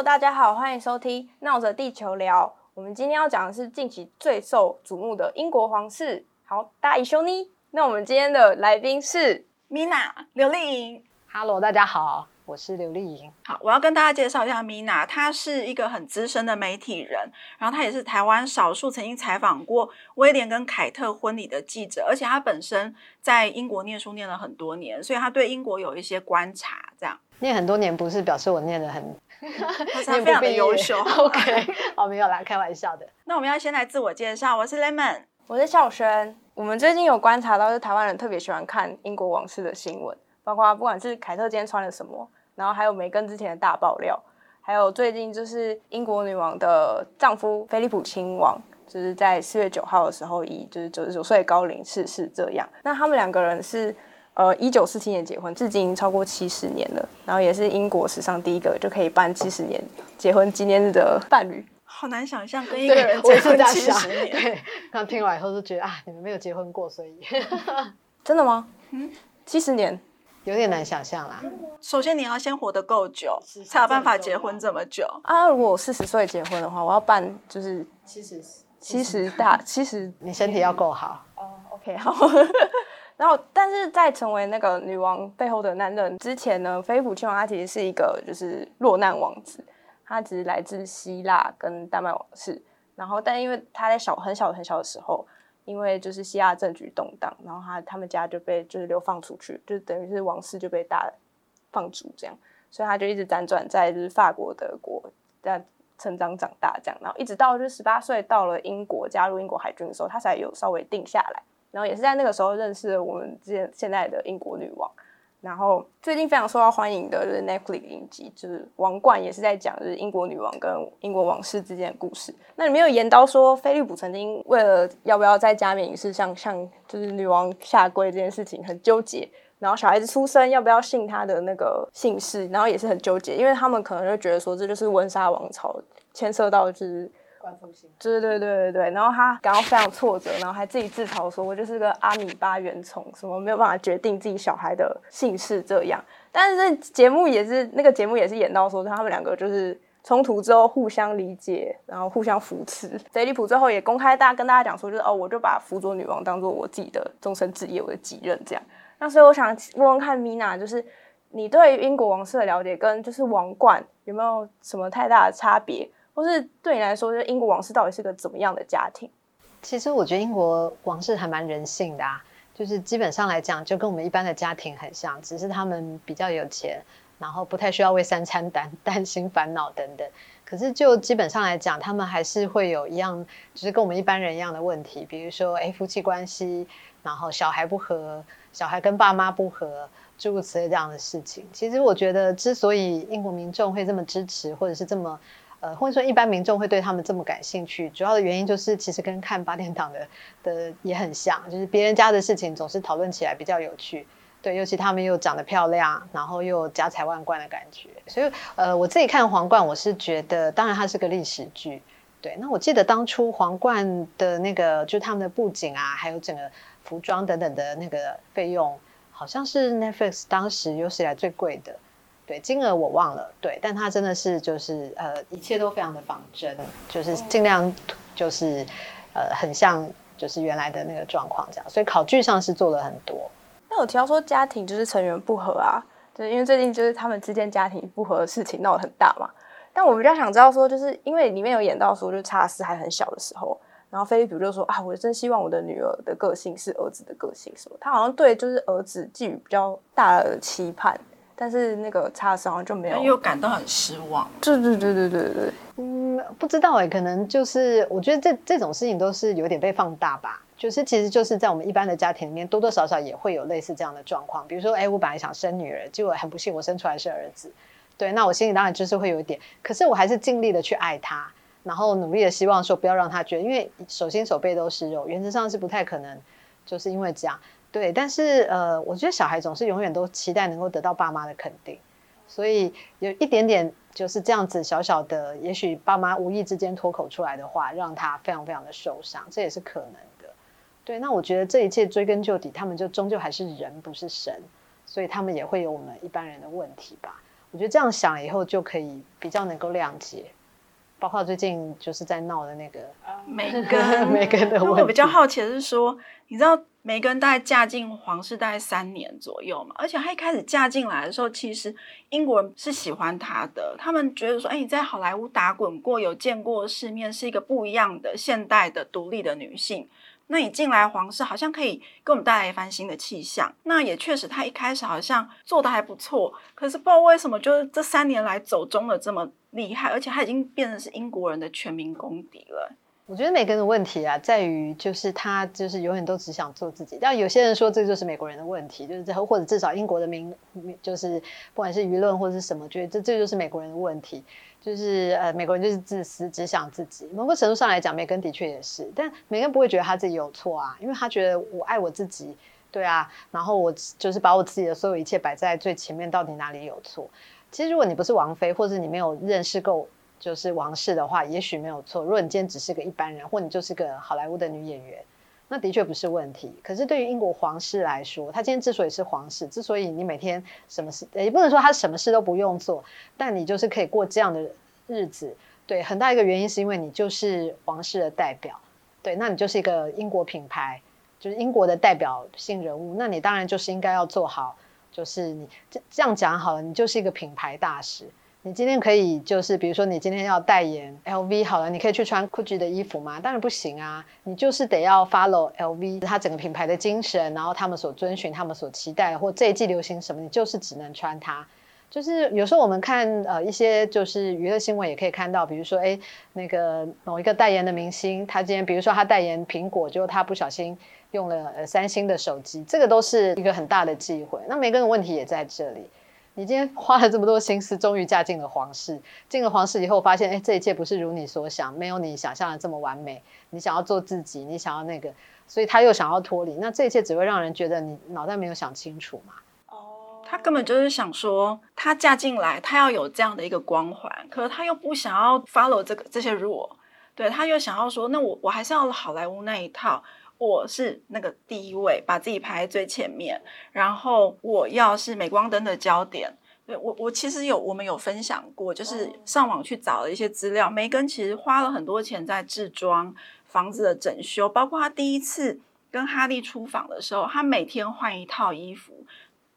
Hello，大家好，欢迎收听《闹着地球聊》。我们今天要讲的是近期最受瞩目的英国皇室。好，大家休尼。那我们今天的来宾是 Mina 刘丽颖。Hello，大家好，我是刘丽颖。好，我要跟大家介绍一下 Mina，她是一个很资深的媒体人，然后她也是台湾少数曾经采访过威廉跟凯特婚礼的记者，而且她本身在英国念书念了很多年，所以她对英国有一些观察。这样，念很多年不是表示我念的很，非常的优秀。OK，哦，没有啦，开玩笑的。那我们要先来自我介绍，我是 Lemon，我是孝轩。我们最近有观察到，是台湾人特别喜欢看英国王室的新闻，包括不管是凯特今天穿了什么，然后还有梅根之前的大爆料，还有最近就是英国女王的丈夫菲利普亲王，就是在四月九号的时候以就是九十九岁高龄逝世。这样，那他们两个人是呃一九四七年结婚，至今超过七十年了，然后也是英国史上第一个就可以办七十年结婚纪念日的伴侣。好难想象跟一个人结婚。七十年。对，刚听完以后就觉得啊，你们没有结婚过，所以真的吗？嗯，七十年。有点难想象啦。首先你要先活得够久，才有办法结婚这么久。啊，如果我四十岁结婚的话，我要办就是七十，七十大七十你身体要够好。哦，OK 好。然后，但是在成为那个女王背后的男人之前呢，菲普亲王他其实是一个就是落难王子，他只是来自希腊跟丹麦王室。然后，但因为他在小很小很小的时候，因为就是希腊政局动荡，然后他他们家就被就是流放出去，就等于是王室就被大放逐这样，所以他就一直辗转在就是法国、德国这样成长长大这样，然后一直到就是十八岁到了英国加入英国海军的时候，他才有稍微定下来，然后也是在那个时候认识了我们现现在的英国女王。然后最近非常受到欢迎的就是 Netflix 影集，就是《王冠》，也是在讲就是英国女王跟英国王室之间的故事。那里面有言到说，菲利普曾经为了要不要在加冕仪式上向就是女王下跪这件事情很纠结，然后小孩子出生要不要姓他的那个姓氏，然后也是很纠结，因为他们可能就觉得说这就是温莎王朝牵涉到就是官复性。对对对对对，然后他感到非常挫折，然后还自己自嘲说：“我就是个阿米巴原虫，什么没有办法决定自己小孩的姓氏这样。”但是节目也是那个节目也是演到说，他们两个就是冲突之后互相理解，然后互相扶持。菲利普最后也公开大家跟大家讲说，就是哦，我就把辅佐女王当做我自己的终身职业，我的己任这样。那所以我想问问看米娜，就是你对英国王室的了解跟就是王冠有没有什么太大的差别？或是对你来说，就是英国王室到底是个怎么样的家庭？其实我觉得英国王室还蛮人性的啊，就是基本上来讲，就跟我们一般的家庭很像，只是他们比较有钱，然后不太需要为三餐担 担心、烦恼等等。可是就基本上来讲，他们还是会有一样，就是跟我们一般人一样的问题，比如说，哎，夫妻关系，然后小孩不和，小孩跟爸妈不和，诸如此类这样的事情。其实我觉得，之所以英国民众会这么支持，或者是这么呃，或者说一般民众会对他们这么感兴趣，主要的原因就是其实跟看八点档的的也很像，就是别人家的事情总是讨论起来比较有趣。对，尤其他们又长得漂亮，然后又家财万贯的感觉，所以呃，我自己看《皇冠》，我是觉得，当然它是个历史剧。对，那我记得当初《皇冠》的那个，就他们的布景啊，还有整个服装等等的那个费用，好像是 Netflix 当时有史以来最贵的。对，金额我忘了，对，但他真的是就是呃，一切都非常的仿真，就是尽量就是呃，很像就是原来的那个状况这样，所以考据上是做了很多。那我提到说家庭就是成员不和啊，就是因为最近就是他们之间家庭不和的事情闹得很大嘛。但我比较想知道说，就是因为里面有演到说，就是查尔斯还很小的时候，然后菲利普就说啊，我真希望我的女儿的个性是儿子的个性什么，他好像对就是儿子寄予比较大的期盼，但是那个查尔斯好像就没有。又感到很失望。对对对对对对，嗯，不知道哎、可能就是我觉得这这种事情都是有点被放大吧。就是其实就是在我们一般的家庭里面，多多少少也会有类似这样的状况。比如说，哎，我本来想生女儿，结果很不幸我生出来是儿子。对，那我心里当然就是会有一点，可是我还是尽力的去爱他，然后努力的希望说不要让他觉得，因为手心手背都是肉，原则上是不太可能，就是因为这样。对，但是呃，我觉得小孩总是永远都期待能够得到爸妈的肯定，所以有一点点就是这样子小小的，也许爸妈无意之间脱口出来的话，让他非常非常的受伤，这也是可能的。对，那我觉得这一切追根究底，他们就终究还是人，不是神，所以他们也会有我们一般人的问题吧。我觉得这样想以后就可以比较能够谅解，包括最近就是在闹的那个 梅根，梅根的问题。我比较好奇的是说，你知道梅根大概嫁进皇室大概三年左右嘛？而且她一开始嫁进来的时候，其实英国人是喜欢她的，他们觉得说，哎，你在好莱坞打滚过，有见过世面，是一个不一样的现代的独立的女性。那你进来皇室，好像可以给我们带来一番新的气象。那也确实，他一开始好像做的还不错，可是不知道为什么，就是这三年来走中了这么厉害，而且他已经变成是英国人的全民公敌了。我觉得每个人的问题啊，在于就是他就是永远都只想做自己。但有些人说这就是美国人的问题，就是这或者至少英国的民就是不管是舆论或者是什么，觉得这这就是美国人的问题。就是呃，美国人就是自私，只想自己。某个程度上来讲，梅根的确也是，但梅根不会觉得他自己有错啊，因为他觉得我爱我自己，对啊，然后我就是把我自己的所有一切摆在最前面，到底哪里有错？其实如果你不是王菲，或者你没有认识够就是王室的话，也许没有错。如果你今天只是个一般人，或你就是个好莱坞的女演员。那的确不是问题，可是对于英国皇室来说，他今天之所以是皇室，之所以你每天什么事也不能说他什么事都不用做，但你就是可以过这样的日子，对，很大一个原因是因为你就是皇室的代表，对，那你就是一个英国品牌，就是英国的代表性人物，那你当然就是应该要做好，就是你这这样讲好了，你就是一个品牌大使。你今天可以就是，比如说你今天要代言 LV 好了，你可以去穿 GUCCI 的衣服吗？当然不行啊，你就是得要 follow LV 它整个品牌的精神，然后他们所遵循、他们所期待，或这一季流行什么，你就是只能穿它。就是有时候我们看呃一些就是娱乐新闻也可以看到，比如说哎那个某一个代言的明星，他今天比如说他代言苹果，就他不小心用了呃三星的手机，这个都是一个很大的忌讳。那每个人问题也在这里。你今天花了这么多心思，终于嫁进了皇室。进了皇室以后，发现哎，这一切不是如你所想，没有你想象的这么完美。你想要做自己，你想要那个，所以他又想要脱离。那这一切只会让人觉得你脑袋没有想清楚嘛？哦，他根本就是想说，他嫁进来，他要有这样的一个光环，可是他又不想要 follow 这个这些 rule，对，他又想要说，那我我还是要好莱坞那一套。我是那个第一位，把自己排在最前面，然后我要是镁光灯的焦点。对我，我其实有我们有分享过，就是上网去找了一些资料。梅根其实花了很多钱在置装房子的整修，包括他第一次跟哈利出访的时候，他每天换一套衣服，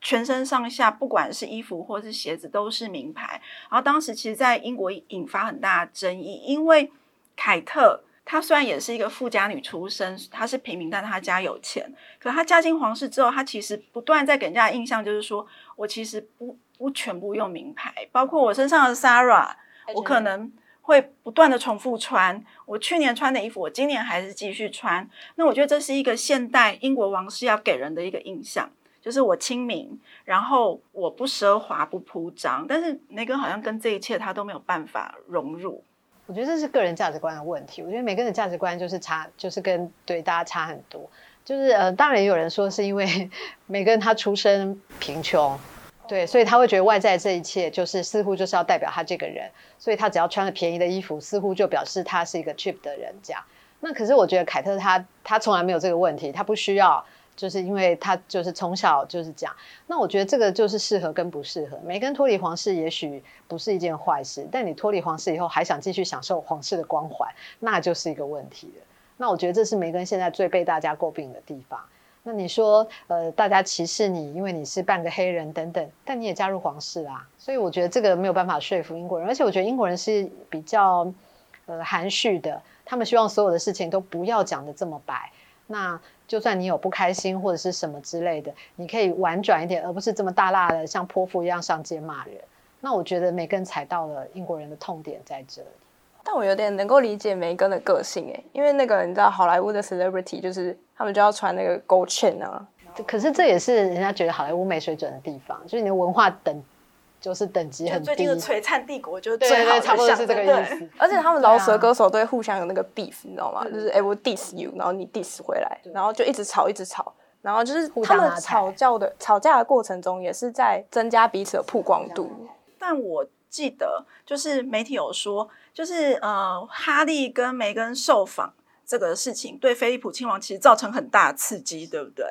全身上下不管是衣服或是鞋子都是名牌。然后当时其实，在英国引发很大的争议，因为凯特。她虽然也是一个富家女出身，她是平民，但她家有钱。可她嫁进皇室之后，她其实不断在给人家的印象就是说，我其实不不全部用名牌，包括我身上的 Sarah，我可能会不断的重复穿。我去年穿的衣服，我今年还是继续穿。那我觉得这是一个现代英国王室要给人的一个印象，就是我亲民，然后我不奢华不铺张。但是梅根好像跟这一切他都没有办法融入。我觉得这是个人价值观的问题。我觉得每个人的价值观就是差，就是跟对大家差很多。就是呃，当然也有人说是因为 每个人他出身贫穷，对，所以他会觉得外在这一切就是似乎就是要代表他这个人，所以他只要穿了便宜的衣服，似乎就表示他是一个 cheap 的人这样。那可是我觉得凯特他他从来没有这个问题，他不需要。就是因为他就是从小就是这样，那我觉得这个就是适合跟不适合。梅根脱离皇室也许不是一件坏事，但你脱离皇室以后还想继续享受皇室的光环，那就是一个问题了。那我觉得这是梅根现在最被大家诟病的地方。那你说，呃，大家歧视你，因为你是半个黑人等等，但你也加入皇室啦，所以我觉得这个没有办法说服英国人。而且我觉得英国人是比较呃含蓄的，他们希望所有的事情都不要讲的这么白。那就算你有不开心或者是什么之类的，你可以婉转一点，而不是这么大辣的像泼妇一样上街骂人。那我觉得梅根踩到了英国人的痛点在这里。但我有点能够理解梅根的个性哎，因为那个你知道好莱坞的 celebrity 就是他们就要穿那个 gold chain 啊。可是这也是人家觉得好莱坞没水准的地方，就是你的文化等。就是等级很低。最近的璀璨帝国就是最好的，差不多是这个意思。而且他们饶舌歌手都会互相有那个 beef，你知道吗？就是哎，我 diss you，然后你 diss 回来，然后就一直吵，一直吵，然后就是他们吵架的吵架的过程中，也是在增加彼此的曝光度。但我记得，就是媒体有说，就是呃，哈利跟梅根受访这个事情，对菲利普亲王其实造成很大刺激，对不对？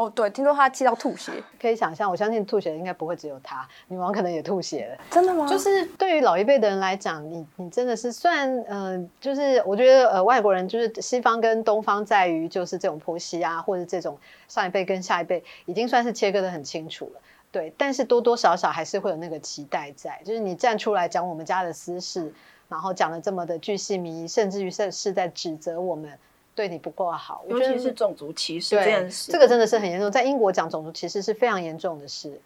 哦，对，听说他气到吐血，可以想象，我相信吐血的应该不会只有他，女王可能也吐血了。真的吗？就是对于老一辈的人来讲，你你真的是算呃，就是我觉得呃，外国人就是西方跟东方在于就是这种婆媳啊，或者这种上一辈跟下一辈已经算是切割的很清楚了。对，但是多多少少还是会有那个期待在，就是你站出来讲我们家的私事，然后讲的这么的巨细靡遗，甚至于是是在指责我们。对你不够好，尤其是种族歧视这件事，这个真的是很严重。在英国讲种族歧视是非常严重的事，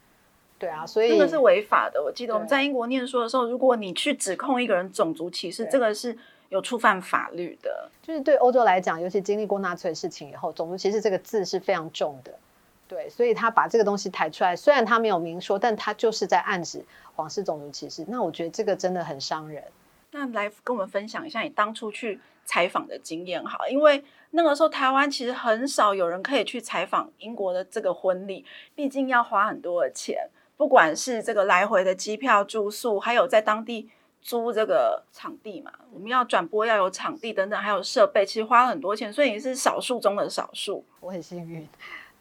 对啊，所以这个是违法的。我记得我们在英国念书的时候，如果你去指控一个人种族歧视，这个是有触犯法律的。就是对欧洲来讲，尤其经历过纳粹事情以后，种族歧视这个字是非常重的。对，所以他把这个东西抬出来，虽然他没有明说，但他就是在暗指皇室种族歧视。那我觉得这个真的很伤人。那来跟我们分享一下你当初去。采访的经验好，因为那个时候台湾其实很少有人可以去采访英国的这个婚礼，毕竟要花很多的钱，不管是这个来回的机票、住宿，还有在当地租这个场地嘛，我们要转播要有场地等等，还有设备，其实花了很多钱，所以你是少数中的少数。我很幸运。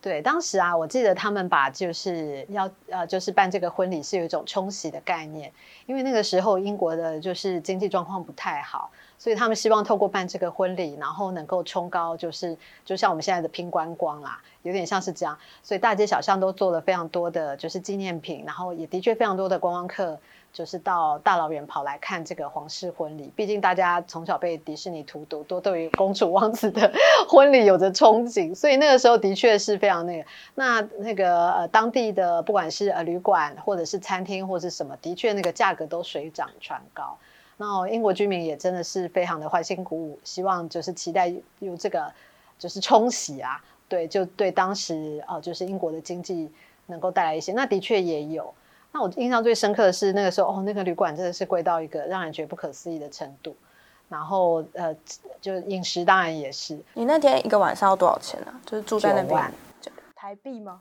对，当时啊，我记得他们把就是要呃，就是办这个婚礼是有一种冲洗的概念，因为那个时候英国的就是经济状况不太好，所以他们希望透过办这个婚礼，然后能够冲高，就是就像我们现在的拼观光啦，有点像是这样，所以大街小巷都做了非常多的就是纪念品，然后也的确非常多的观光客。就是到大老远跑来看这个皇室婚礼，毕竟大家从小被迪士尼荼毒，都对于公主王子的 婚礼有着憧憬，所以那个时候的确是非常那个。那那个呃当地的不管是呃旅馆或者是餐厅或者是什么，的确那个价格都水涨船高。那英国居民也真的是非常的欢欣鼓舞，希望就是期待有这个就是冲洗啊，对，就对当时呃就是英国的经济能够带来一些，那的确也有。那我印象最深刻的是那个时候，哦，那个旅馆真的是贵到一个让人觉得不可思议的程度。然后，呃，就饮食当然也是。你那天一个晚上要多少钱呢？就是住在那边，台币吗？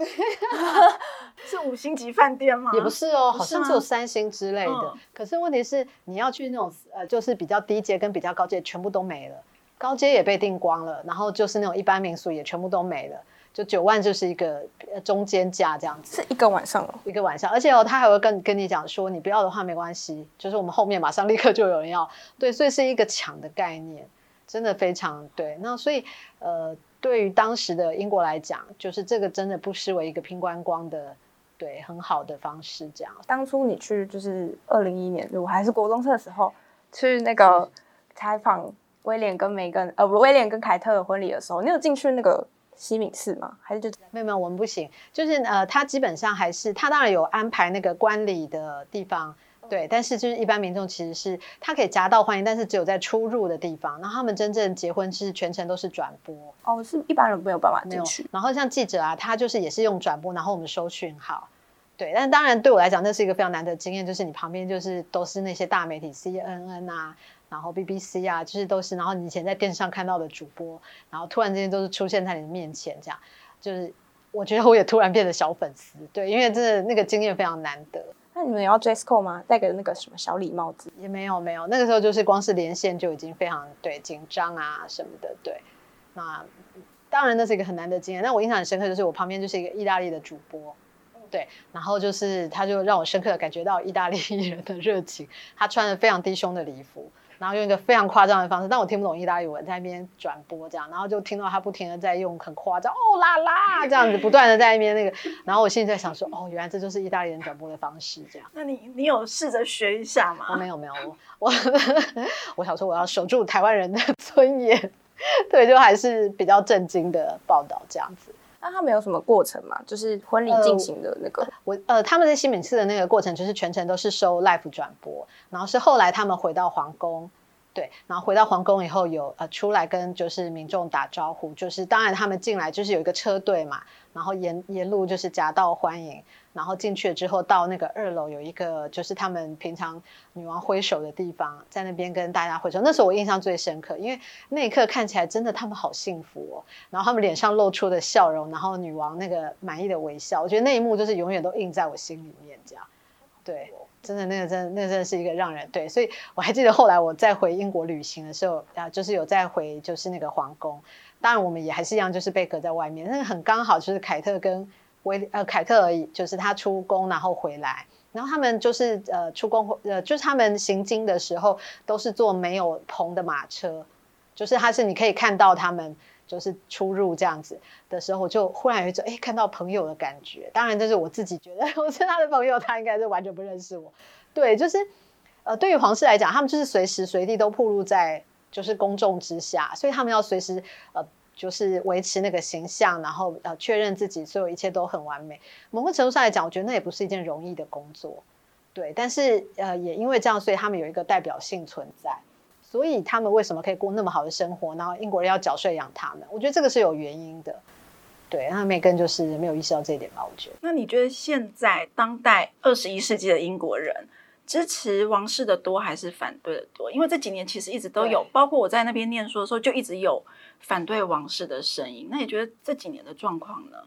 是五星级饭店吗？也不是哦，好像只有三星之类的。可是问题是，你要去那种呃，就是比较低阶跟比较高阶全部都没了，高阶也被订光了，然后就是那种一般民宿也全部都没了。就九万就是一个中间价这样子，是一个晚上哦，一个晚上，而且哦，他还会跟跟你讲说，你不要的话没关系，就是我们后面马上立刻就有人要，对，所以是一个抢的概念，真的非常对。那所以呃，对于当时的英国来讲，就是这个真的不失为一个拼观光的，对，很好的方式。这样，当初你去就是二零一一年，我还是国中生的时候，去那个采访威廉跟梅根，呃，不，威廉跟凯特的婚礼的时候，你有进去那个？西敏寺吗？还是就没有没有，我们不行。就是呃，他基本上还是他当然有安排那个观礼的地方，对。但是就是一般民众其实是他可以夹道欢迎，但是只有在出入的地方。然后他们真正结婚是全程都是转播哦，是一般人没有办法进去。然后像记者啊，他就是也是用转播，然后我们收讯号。对，但当然对我来讲，那是一个非常难得经验，就是你旁边就是都是那些大媒体，CNN 啊。然后 BBC 啊，就是都是，然后你以前在电视上看到的主播，然后突然之间都是出现在你的面前，这样，就是我觉得我也突然变得小粉丝，对，因为真的那个经验非常难得。那你们要 dress code 吗？戴个那个什么小礼帽子？也没有没有，那个时候就是光是连线就已经非常对紧张啊什么的，对。那当然那是一个很难的经验，但我印象很深刻，就是我旁边就是一个意大利的主播，对，然后就是他就让我深刻的感觉到意大利人的热情，他穿着非常低胸的礼服。然后用一个非常夸张的方式，但我听不懂意大利文，在那边转播这样，然后就听到他不停的在用很夸张哦啦啦这样子，不断的在那边那个，然后我现在想说，哦，原来这就是意大利人转播的方式这样。那你你有试着学一下吗？没有没有，我我 我想说我要守住台湾人的尊严，对，就还是比较震惊的报道这样子。那他们有什么过程嘛？就是婚礼进行的那个，我呃，他们在西敏寺的那个过程，就是全程都是收 live 转播，然后是后来他们回到皇宫。对，然后回到皇宫以后，有呃出来跟就是民众打招呼，就是当然他们进来就是有一个车队嘛，然后沿沿路就是夹道欢迎，然后进去了之后到那个二楼有一个就是他们平常女王挥手的地方，在那边跟大家挥手。那时候我印象最深刻，因为那一刻看起来真的他们好幸福哦，然后他们脸上露出的笑容，然后女王那个满意的微笑，我觉得那一幕就是永远都印在我心里面这样，对。真的，那个真，那真的是一个让人对，所以我还记得后来我再回英国旅行的时候啊，就是有再回就是那个皇宫，当然我们也还是一样，就是被隔在外面。那个很刚好，就是凯特跟威呃凯特而已，就是他出宫然后回来，然后他们就是呃出宫呃就是他们行经的时候都是坐没有棚的马车，就是他是你可以看到他们。就是出入这样子的时候，就忽然有一种哎看到朋友的感觉。当然，这是我自己觉得，我是他的朋友，他应该是完全不认识我。对，就是呃，对于皇室来讲，他们就是随时随地都暴露在就是公众之下，所以他们要随时呃就是维持那个形象，然后呃确认自己所有一切都很完美。某个程度上来讲，我觉得那也不是一件容易的工作。对，但是呃也因为这样，所以他们有一个代表性存在。所以他们为什么可以过那么好的生活？然后英国人要缴税养他们，我觉得这个是有原因的。对，那梅根就是没有意识到这一点吧？我觉得。那你觉得现在当代二十一世纪的英国人支持王室的多还是反对的多？因为这几年其实一直都有，包括我在那边念书的时候，就一直有反对王室的声音。那你觉得这几年的状况呢？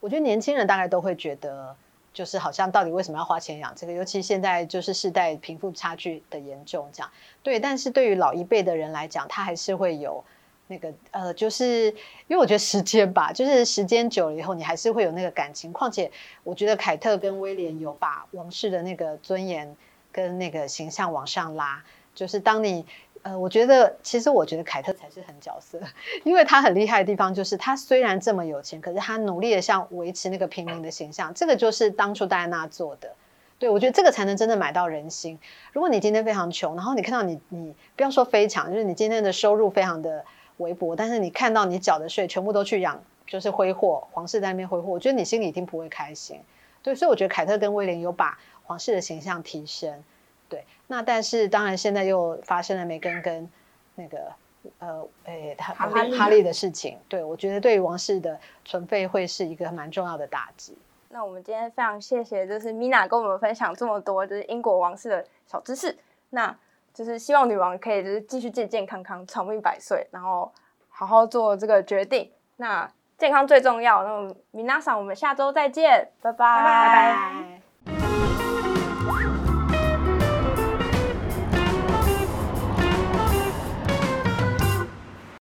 我觉得年轻人大概都会觉得。就是好像到底为什么要花钱养这个？尤其现在就是世代贫富差距的严重，这样对。但是对于老一辈的人来讲，他还是会有那个呃，就是因为我觉得时间吧，就是时间久了以后，你还是会有那个感情。况且我觉得凯特跟威廉有把王室的那个尊严跟那个形象往上拉，就是当你。呃，我觉得其实我觉得凯特才是狠角色，因为他很厉害的地方就是他虽然这么有钱，可是他努力的像维持那个平民的形象，这个就是当初戴安娜做的。对我觉得这个才能真的买到人心。如果你今天非常穷，然后你看到你你不要说非常，就是你今天的收入非常的微薄，但是你看到你缴的税全部都去养就是挥霍，皇室在那边挥霍，我觉得你心里一定不会开心。对，所以我觉得凯特跟威廉有把皇室的形象提升。对，那但是当然现在又发生了梅根跟那个呃诶他哈利的事情，对我觉得对于王室的存废会是一个蛮重要的打击。那我们今天非常谢谢，就是米娜跟我们分享这么多，就是英国王室的小知识。那就是希望女王可以就是继续健健康康、长命百岁，然后好好做这个决定。那健康最重要。那米娜桑，我们下周再见拜，拜拜。